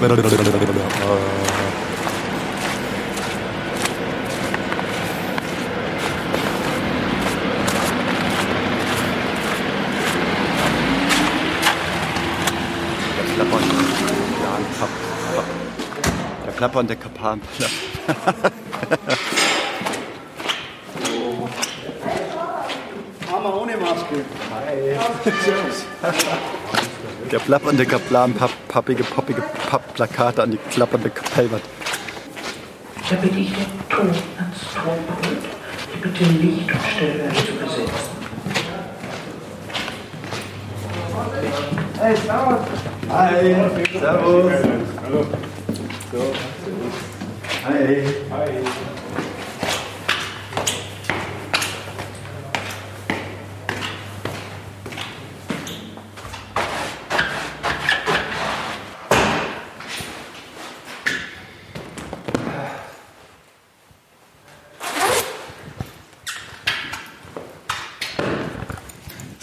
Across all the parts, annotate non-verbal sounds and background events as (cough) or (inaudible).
Der klappern der Kapan. Hammer ohne Maske. Hi. Servus. (laughs) plappernde Kaplan, papp, pappige, poppige Pappplakate an die klappernde Kapellwand. Da bitte ich den Ton ans Tonpult, die bitte Licht und Stellwerk zu besetzen. Hey, servus. Hi, servus. Hi.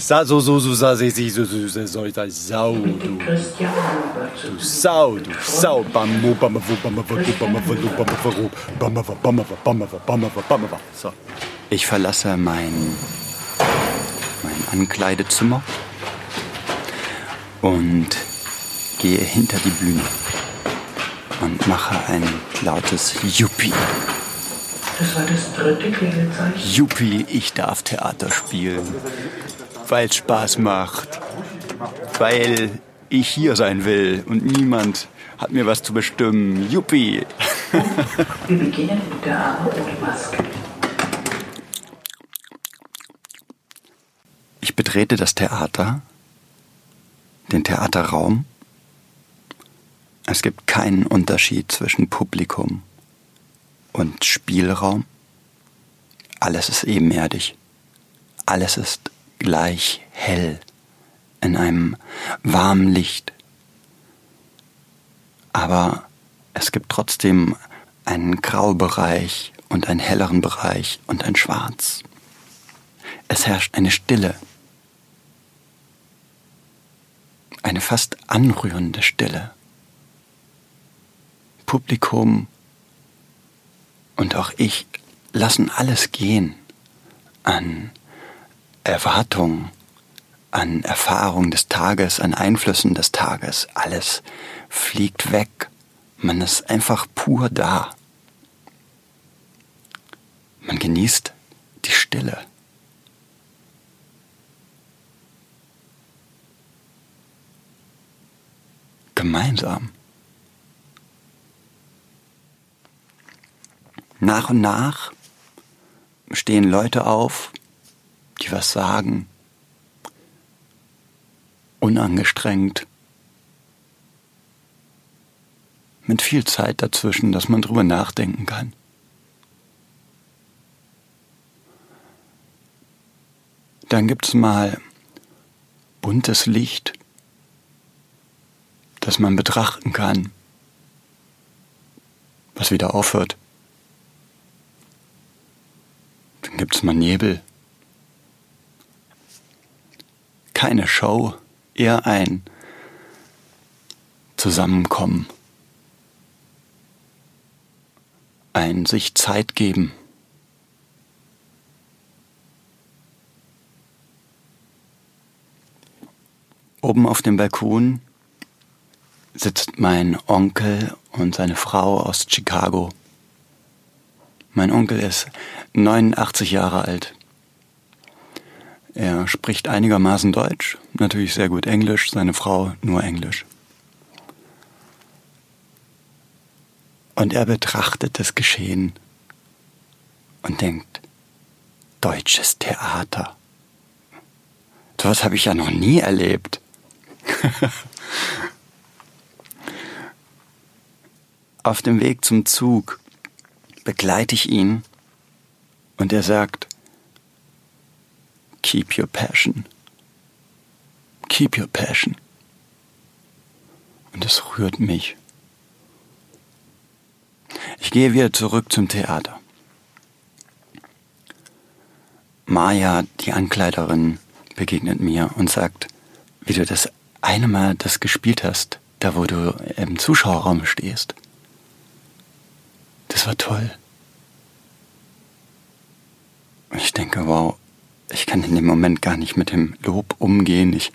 Sa, so, so, so, sa, si, si, so, so, so, so, so, sau, du. Du Sau, du Sau. Bammu, bammawu, bammawu, bammawu, bammawu, bammawu, bammawu, bammawu, bammawu, bammawu. So. Ich verlasse mein, mein Ankleidezimmer und gehe hinter die Bühne und mache ein lautes Juppie. Das war das dritte Klingelzeichen. Juppie, ich darf Theater spielen, weil es Spaß macht, weil ich hier sein will und niemand hat mir was zu bestimmen. Juppie. Wir beginnen mit der Arme ohne Maske. Ich betrete das Theater, den Theaterraum. Es gibt keinen Unterschied zwischen Publikum und Spielraum. Alles ist ebenerdig. Alles ist gleich hell in einem warmen Licht. Aber es gibt trotzdem einen Graubereich und einen helleren Bereich und ein Schwarz. Es herrscht eine Stille, eine fast anrührende Stille. Publikum und auch ich lassen alles gehen an Erwartung, an Erfahrung des Tages, an Einflüssen des Tages. Alles fliegt weg. Man ist einfach pur da. Man genießt die Stille. Gemeinsam. Nach und nach stehen Leute auf, die was sagen, unangestrengt, mit viel Zeit dazwischen, dass man drüber nachdenken kann. Dann gibt's mal buntes Licht, das man betrachten kann, was wieder aufhört. Dann gibt's mal Nebel. Keine Show, eher ein Zusammenkommen. Ein sich Zeit geben. Oben auf dem Balkon sitzt mein Onkel und seine Frau aus Chicago. Mein Onkel ist 89 Jahre alt. Er spricht einigermaßen Deutsch, natürlich sehr gut Englisch, seine Frau nur Englisch. Und er betrachtet das Geschehen und denkt, deutsches Theater. Sowas habe ich ja noch nie erlebt. (laughs) Auf dem Weg zum Zug begleite ich ihn und er sagt, Keep your passion. Keep your passion. Und es rührt mich. Ich gehe wieder zurück zum Theater. Maja, die Ankleiderin, begegnet mir und sagt, wie du das eine Mal das gespielt hast, da wo du im Zuschauerraum stehst. Das war toll. Ich denke, wow, ich kann in dem Moment gar nicht mit dem Lob umgehen. Ich,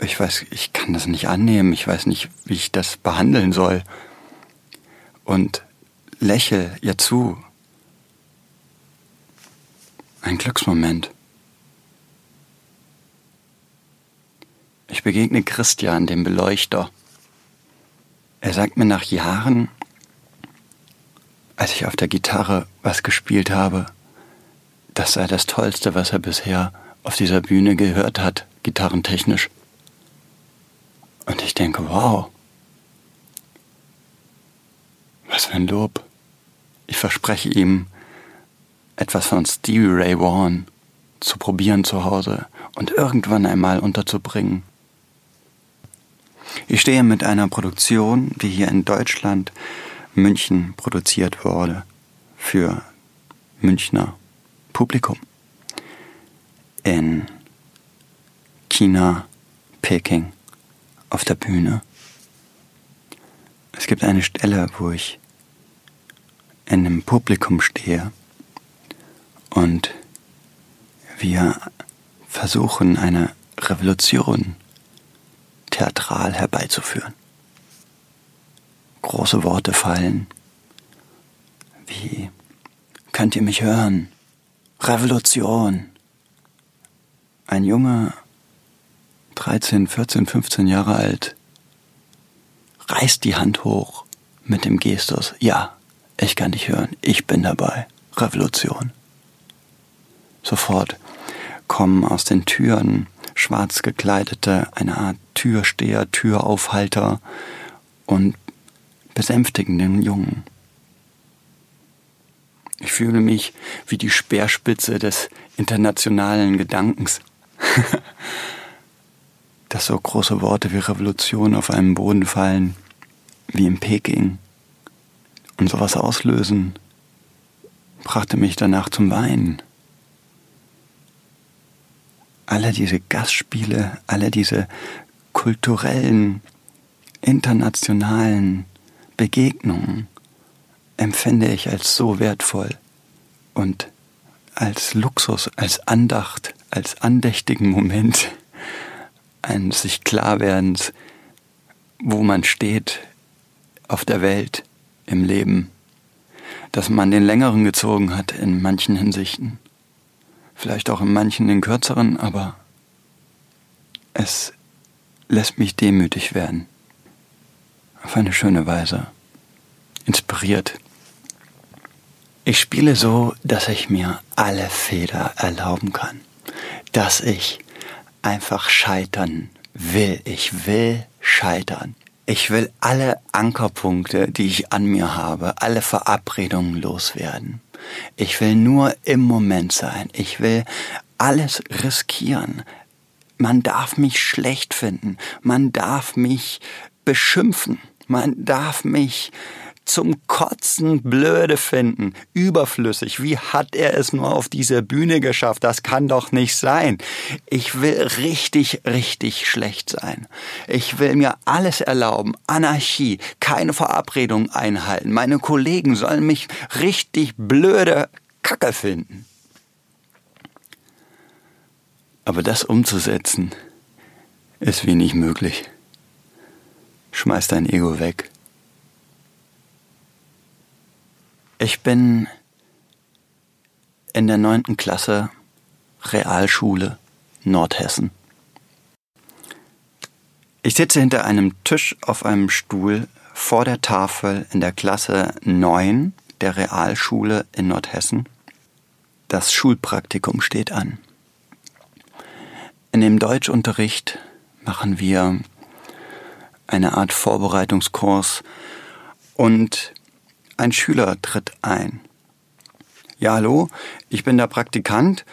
ich weiß, ich kann das nicht annehmen. Ich weiß nicht, wie ich das behandeln soll. Und lächel ihr zu. Ein Glücksmoment. Ich begegne Christian, dem Beleuchter. Er sagt mir nach Jahren, als ich auf der Gitarre was gespielt habe, das sei das Tollste, was er bisher auf dieser Bühne gehört hat, gitarrentechnisch. Und ich denke, wow, was für ein Lob. Ich verspreche ihm, etwas von Stevie Ray Vaughan zu probieren zu Hause und irgendwann einmal unterzubringen. Ich stehe mit einer Produktion, die hier in Deutschland, München produziert wurde, für Münchner Publikum. In China, Peking, auf der Bühne. Es gibt eine Stelle, wo ich in einem Publikum stehe und wir versuchen eine Revolution theatral herbeizuführen. Große Worte fallen, wie könnt ihr mich hören? Revolution. Ein Junge, 13, 14, 15 Jahre alt, reißt die Hand hoch mit dem Gestus, ja, ich kann dich hören, ich bin dabei. Revolution. Sofort kommen aus den Türen schwarz gekleidete, eine Art Türsteher, Türaufhalter und besänftigen den Jungen. Ich fühle mich wie die Speerspitze des internationalen Gedankens. (laughs) Dass so große Worte wie Revolution auf einem Boden fallen, wie in Peking, und sowas auslösen, brachte mich danach zum Weinen. Alle diese Gastspiele, alle diese kulturellen, internationalen Begegnungen, empfinde ich als so wertvoll und als Luxus, als Andacht, als andächtigen Moment eines sich Klarwerdens, wo man steht auf der Welt, im Leben, dass man den längeren gezogen hat in manchen Hinsichten, vielleicht auch in manchen den kürzeren, aber es lässt mich demütig werden, auf eine schöne Weise, inspiriert ich spiele so, dass ich mir alle Fehler erlauben kann. Dass ich einfach scheitern will. Ich will scheitern. Ich will alle Ankerpunkte, die ich an mir habe, alle Verabredungen loswerden. Ich will nur im Moment sein. Ich will alles riskieren. Man darf mich schlecht finden. Man darf mich beschimpfen. Man darf mich zum Kotzen blöde finden, überflüssig. Wie hat er es nur auf diese Bühne geschafft? Das kann doch nicht sein. Ich will richtig, richtig schlecht sein. Ich will mir alles erlauben. Anarchie, keine Verabredung einhalten. Meine Kollegen sollen mich richtig blöde Kacke finden. Aber das umzusetzen, ist wenig möglich. Schmeiß dein Ego weg. Ich bin in der neunten Klasse Realschule Nordhessen. Ich sitze hinter einem Tisch auf einem Stuhl vor der Tafel in der Klasse 9 der Realschule in Nordhessen. Das Schulpraktikum steht an. In dem Deutschunterricht machen wir eine Art Vorbereitungskurs und ein Schüler tritt ein. Ja, hallo, ich bin der Praktikant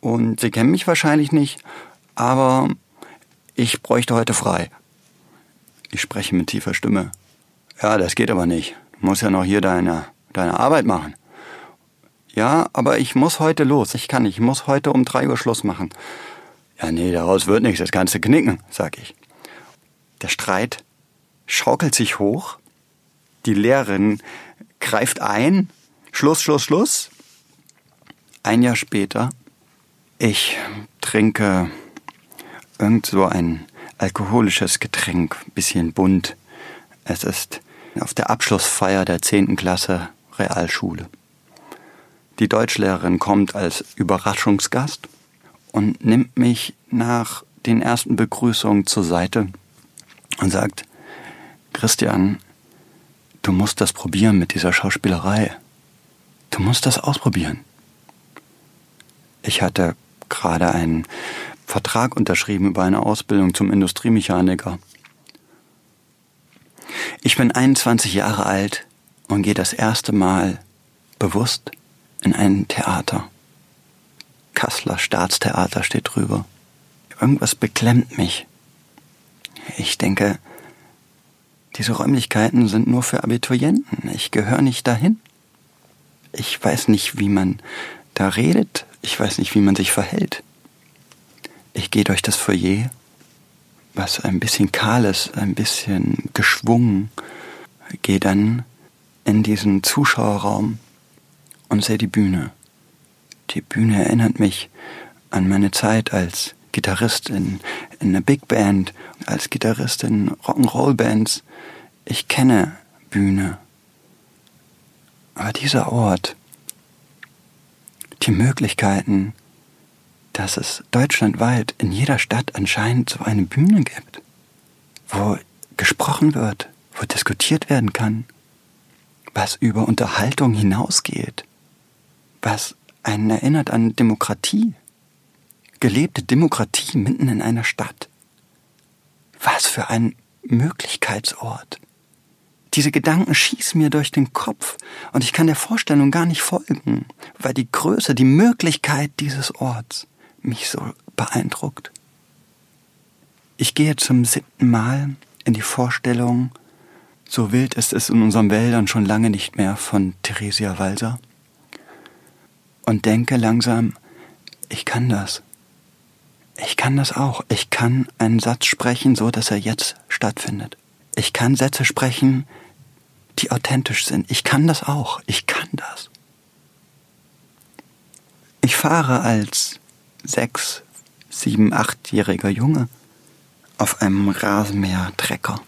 und Sie kennen mich wahrscheinlich nicht, aber ich bräuchte heute frei. Ich spreche mit tiefer Stimme. Ja, das geht aber nicht. Du musst ja noch hier deine, deine Arbeit machen. Ja, aber ich muss heute los. Ich kann nicht. Ich muss heute um drei Uhr Schluss machen. Ja, nee, daraus wird nichts. Das kannst du knicken, sag ich. Der Streit schaukelt sich hoch, die Lehrerin greift ein, Schluss, Schluss, Schluss. Ein Jahr später, ich trinke irgend so ein alkoholisches Getränk, bisschen bunt. Es ist auf der Abschlussfeier der 10. Klasse Realschule. Die Deutschlehrerin kommt als Überraschungsgast und nimmt mich nach den ersten Begrüßungen zur Seite und sagt, Christian, du musst das probieren mit dieser Schauspielerei. Du musst das ausprobieren. Ich hatte gerade einen Vertrag unterschrieben über eine Ausbildung zum Industriemechaniker. Ich bin 21 Jahre alt und gehe das erste Mal bewusst in ein Theater. Kasseler Staatstheater steht drüber. Irgendwas beklemmt mich. Ich denke, diese Räumlichkeiten sind nur für Abiturienten. Ich gehöre nicht dahin. Ich weiß nicht, wie man da redet. Ich weiß nicht, wie man sich verhält. Ich gehe durch das Foyer, was ein bisschen kahl ist, ein bisschen geschwungen, gehe dann in diesen Zuschauerraum und sehe die Bühne. Die Bühne erinnert mich an meine Zeit als Gitarrist in, in einer Big Band, als Gitarrist in Rock'n'Roll Bands. Ich kenne Bühne. Aber dieser Ort, die Möglichkeiten, dass es deutschlandweit in jeder Stadt anscheinend so eine Bühne gibt, wo gesprochen wird, wo diskutiert werden kann, was über Unterhaltung hinausgeht, was einen erinnert an Demokratie, gelebte Demokratie mitten in einer Stadt. Was für ein Möglichkeitsort. Diese Gedanken schießen mir durch den Kopf und ich kann der Vorstellung gar nicht folgen, weil die Größe, die Möglichkeit dieses Orts mich so beeindruckt. Ich gehe zum siebten Mal in die Vorstellung, so wild ist es in unseren Wäldern schon lange nicht mehr von Theresia Walser und denke langsam, ich kann das. Ich kann das auch. Ich kann einen Satz sprechen, so dass er jetzt stattfindet. Ich kann Sätze sprechen, die authentisch sind. Ich kann das auch. Ich kann das. Ich fahre als sechs, sieben, achtjähriger Junge auf einem Rasenmäher-Trecker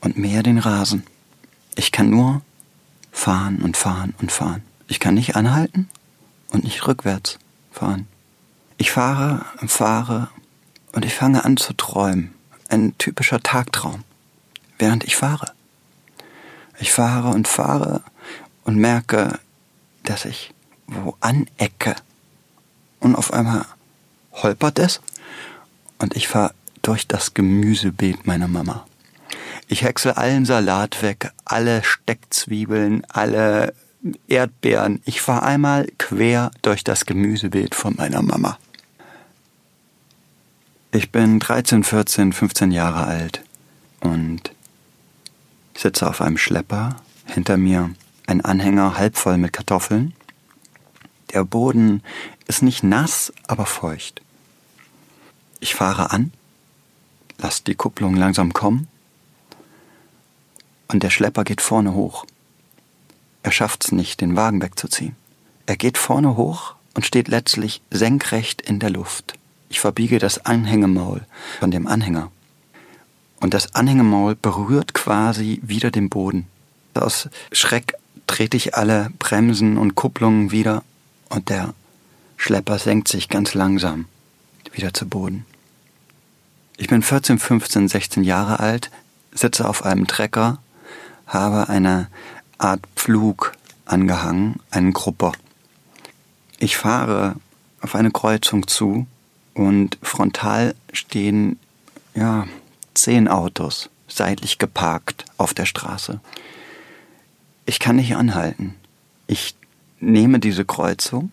und mähe den Rasen. Ich kann nur fahren und fahren und fahren. Ich kann nicht anhalten und nicht rückwärts fahren. Ich fahre, fahre und ich fange an zu träumen. Ein typischer Tagtraum, während ich fahre. Ich fahre und fahre und merke, dass ich wo anecke. Und auf einmal holpert es und ich fahre durch das Gemüsebeet meiner Mama. Ich häcksel allen Salat weg, alle Steckzwiebeln, alle Erdbeeren. Ich fahre einmal quer durch das Gemüsebeet von meiner Mama. Ich bin 13, 14, 15 Jahre alt und sitze auf einem Schlepper. Hinter mir ein Anhänger halb voll mit Kartoffeln. Der Boden ist nicht nass, aber feucht. Ich fahre an, lass die Kupplung langsam kommen und der Schlepper geht vorne hoch. Er schafft's nicht, den Wagen wegzuziehen. Er geht vorne hoch und steht letztlich senkrecht in der Luft. Ich verbiege das Anhängemaul von dem Anhänger. Und das Anhängemaul berührt quasi wieder den Boden. Aus Schreck trete ich alle Bremsen und Kupplungen wieder und der Schlepper senkt sich ganz langsam wieder zu Boden. Ich bin 14, 15, 16 Jahre alt, sitze auf einem Trecker, habe eine Art Pflug angehangen, einen Grupper. Ich fahre auf eine Kreuzung zu und frontal stehen, ja, zehn Autos seitlich geparkt auf der Straße. Ich kann nicht anhalten. Ich nehme diese Kreuzung,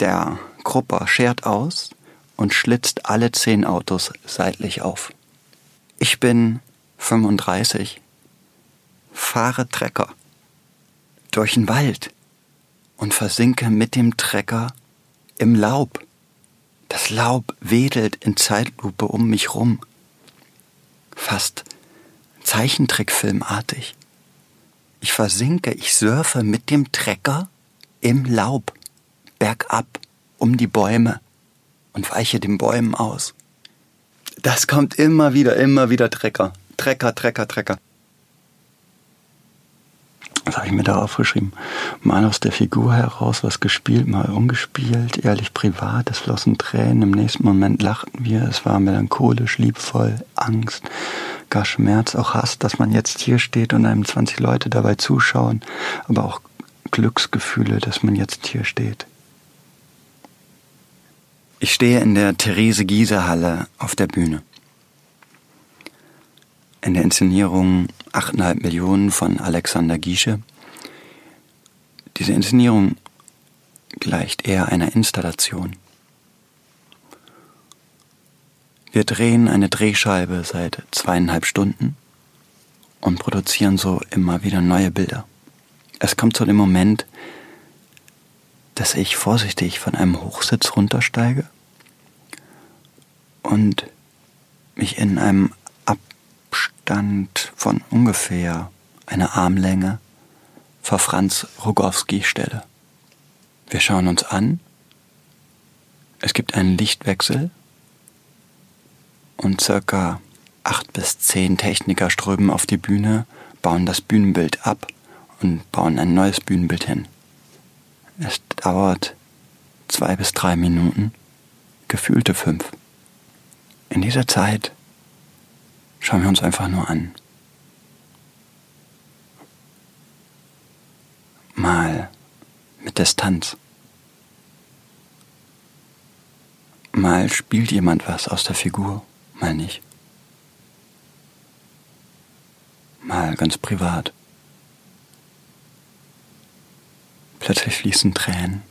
der Grupper schert aus und schlitzt alle zehn Autos seitlich auf. Ich bin 35, fahre Trecker durch den Wald und versinke mit dem Trecker im Laub. Das Laub wedelt in Zeitlupe um mich rum. Fast Zeichentrickfilmartig. Ich versinke, ich surfe mit dem Trecker im Laub, bergab, um die Bäume und weiche den Bäumen aus. Das kommt immer wieder, immer wieder Trecker. Trecker, Trecker, Trecker. Was habe ich mir da aufgeschrieben? Mal aus der Figur heraus was gespielt, mal ungespielt, ehrlich privat, es flossen Tränen, im nächsten Moment lachten wir, es war melancholisch, liebvoll, Angst, gar Schmerz, auch Hass, dass man jetzt hier steht und einem 20 Leute dabei zuschauen, aber auch Glücksgefühle, dass man jetzt hier steht. Ich stehe in der Therese Giese Halle auf der Bühne. In der Inszenierung 8,5 Millionen von Alexander Giesche. Diese Inszenierung gleicht eher einer Installation. Wir drehen eine Drehscheibe seit zweieinhalb Stunden und produzieren so immer wieder neue Bilder. Es kommt zu dem Moment, dass ich vorsichtig von einem Hochsitz runtersteige und mich in einem Abstand von ungefähr einer Armlänge vor Franz Rogowski stelle. Wir schauen uns an. Es gibt einen Lichtwechsel und circa acht bis zehn Techniker strömen auf die Bühne, bauen das Bühnenbild ab und bauen ein neues Bühnenbild hin. Es dauert zwei bis drei Minuten, gefühlte fünf. In dieser Zeit schauen wir uns einfach nur an. Mal mit Distanz. Mal spielt jemand was aus der Figur, mal nicht. Mal ganz privat. Plötzlich fließen Tränen.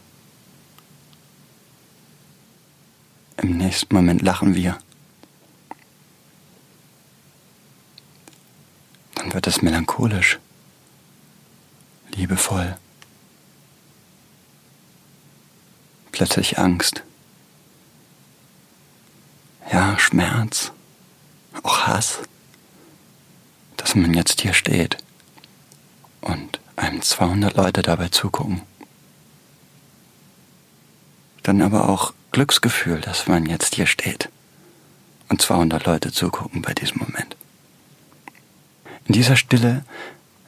Im nächsten Moment lachen wir. Wird es melancholisch, liebevoll. Plötzlich Angst. Ja, Schmerz, auch Hass, dass man jetzt hier steht und einem 200 Leute dabei zugucken. Dann aber auch Glücksgefühl, dass man jetzt hier steht und 200 Leute zugucken bei diesem Moment. In dieser Stille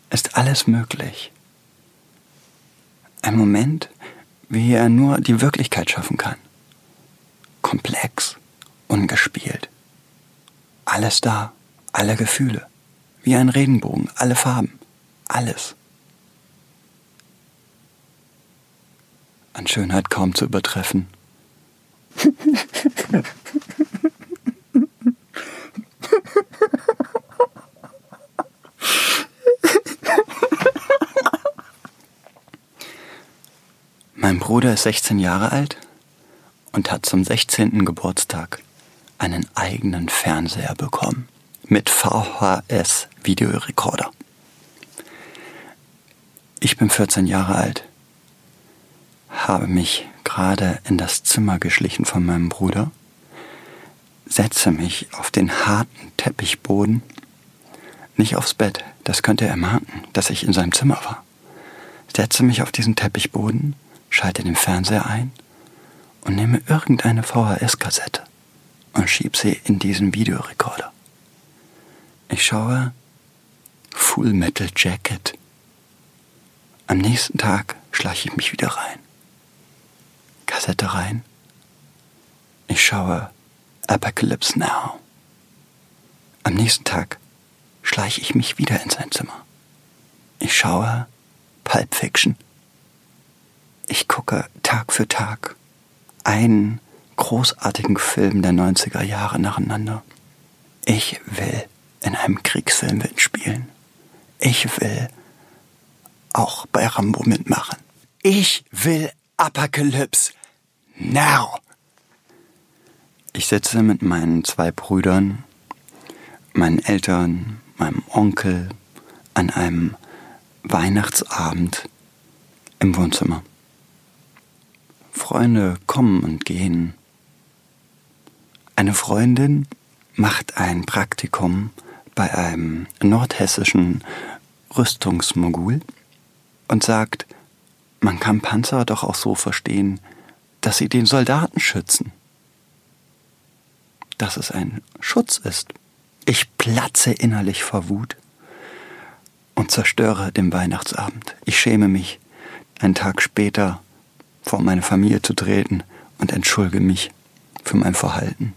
ist alles möglich. Ein Moment, wie er nur die Wirklichkeit schaffen kann. Komplex, ungespielt. Alles da, alle Gefühle, wie ein Regenbogen, alle Farben, alles. An Schönheit kaum zu übertreffen. (laughs) Mein Bruder ist 16 Jahre alt und hat zum 16. Geburtstag einen eigenen Fernseher bekommen mit VHS-Videorekorder. Ich bin 14 Jahre alt, habe mich gerade in das Zimmer geschlichen von meinem Bruder, setze mich auf den harten Teppichboden, nicht aufs Bett, das könnte er merken, dass ich in seinem Zimmer war, setze mich auf diesen Teppichboden, schalte den Fernseher ein und nehme irgendeine VHS-Kassette und schieb sie in diesen Videorekorder. Ich schaue Full Metal Jacket. Am nächsten Tag schleiche ich mich wieder rein. Kassette rein. Ich schaue Apocalypse Now. Am nächsten Tag schleiche ich mich wieder in sein Zimmer. Ich schaue Pulp Fiction. Ich gucke Tag für Tag einen großartigen Film der 90er Jahre nacheinander. Ich will in einem Kriegsfilm mitspielen. Ich will auch bei Rambo mitmachen. Ich will Apokalypse now. Ich sitze mit meinen zwei Brüdern, meinen Eltern, meinem Onkel an einem Weihnachtsabend im Wohnzimmer. Freunde kommen und gehen. Eine Freundin macht ein Praktikum bei einem nordhessischen Rüstungsmogul und sagt, man kann Panzer doch auch so verstehen, dass sie den Soldaten schützen. Dass es ein Schutz ist. Ich platze innerlich vor Wut und zerstöre den Weihnachtsabend. Ich schäme mich, einen Tag später vor meine Familie zu treten und entschuldige mich für mein Verhalten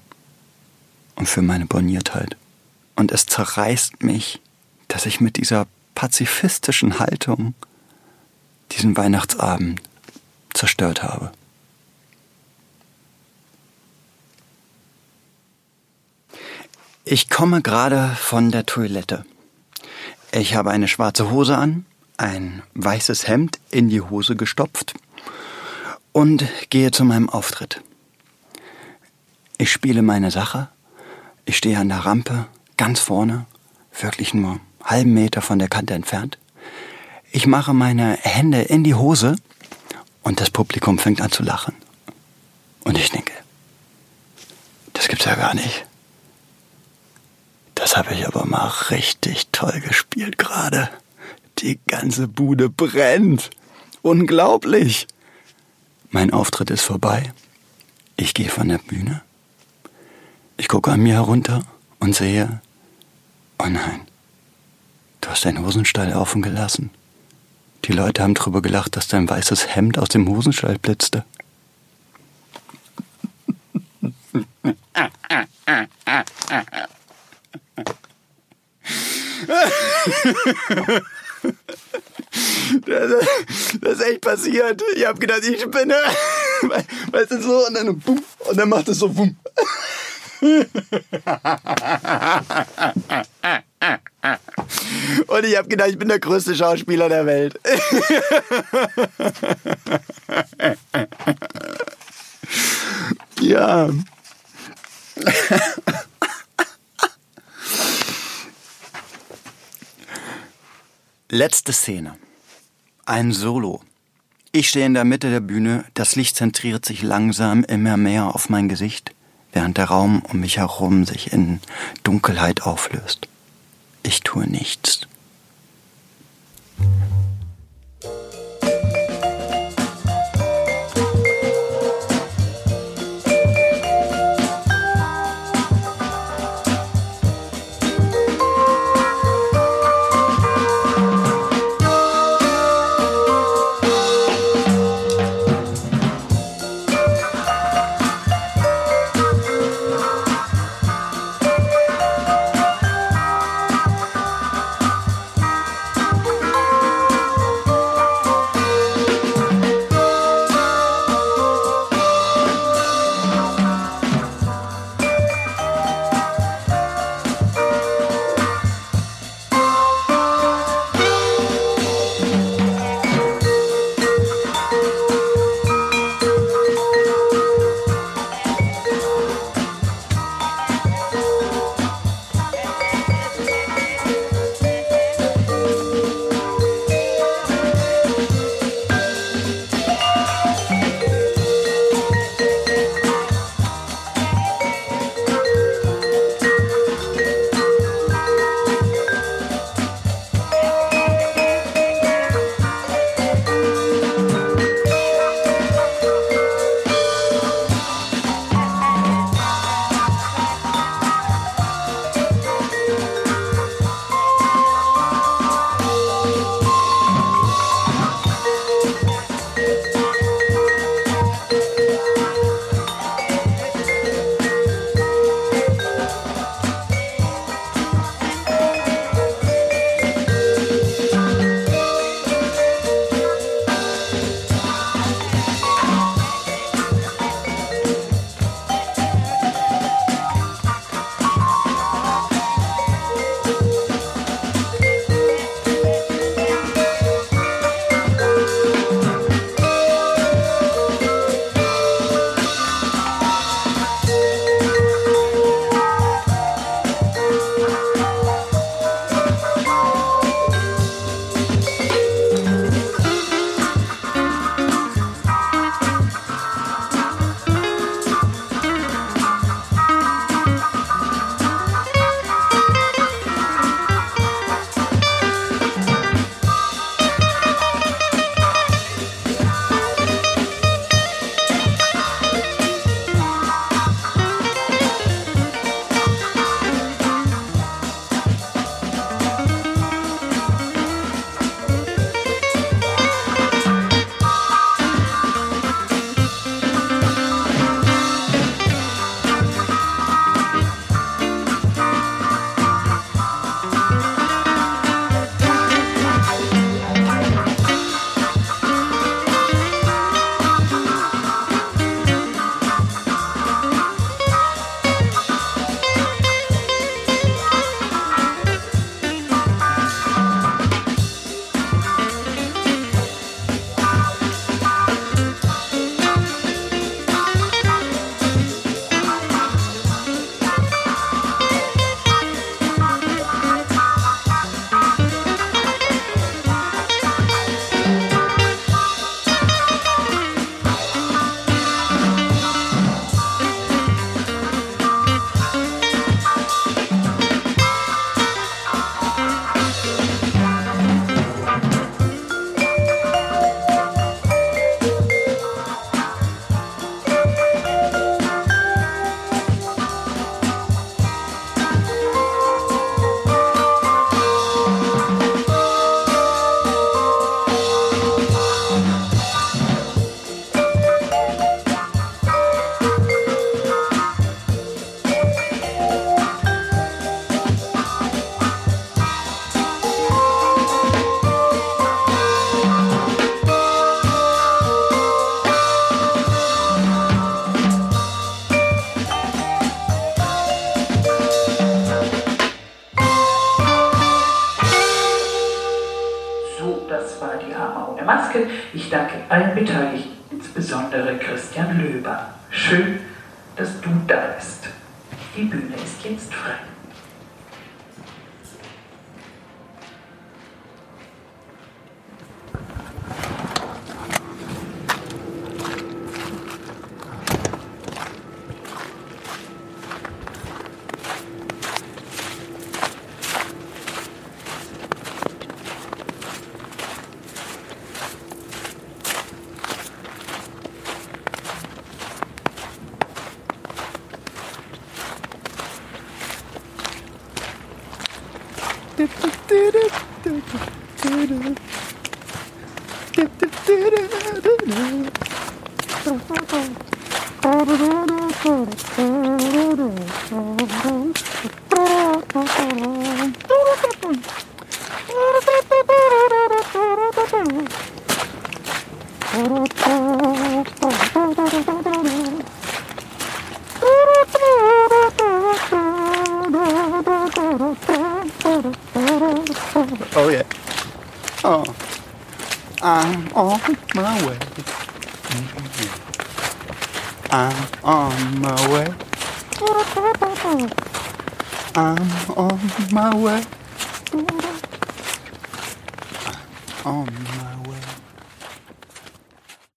und für meine Borniertheit. Und es zerreißt mich, dass ich mit dieser pazifistischen Haltung diesen Weihnachtsabend zerstört habe. Ich komme gerade von der Toilette. Ich habe eine schwarze Hose an, ein weißes Hemd in die Hose gestopft und gehe zu meinem Auftritt. Ich spiele meine Sache. Ich stehe an der Rampe, ganz vorne, wirklich nur einen halben Meter von der Kante entfernt. Ich mache meine Hände in die Hose und das Publikum fängt an zu lachen. Und ich denke, das gibt's ja gar nicht. Das habe ich aber mal richtig toll gespielt gerade. Die ganze Bude brennt. Unglaublich. Mein Auftritt ist vorbei. Ich gehe von der Bühne. Ich gucke an mir herunter und sehe, oh nein, du hast deinen Hosenstall offen gelassen. Die Leute haben drüber gelacht, dass dein weißes Hemd aus dem Hosenstall blitzte. (laughs) Das, ist echt passiert. Ich habe gedacht, ich bin, (laughs) weißt du, so, und dann, bumm, und dann macht es so, bumm. (laughs) Und ich habe gedacht, ich bin der größte Schauspieler der Welt. (laughs) ja. Letzte Szene. Ein Solo. Ich stehe in der Mitte der Bühne, das Licht zentriert sich langsam immer mehr auf mein Gesicht während der Raum um mich herum sich in Dunkelheit auflöst. Ich tue nichts. Allen Beteiligten, insbesondere Christian Löber. Schön, テテテレテテテレテテテレレレレレレレ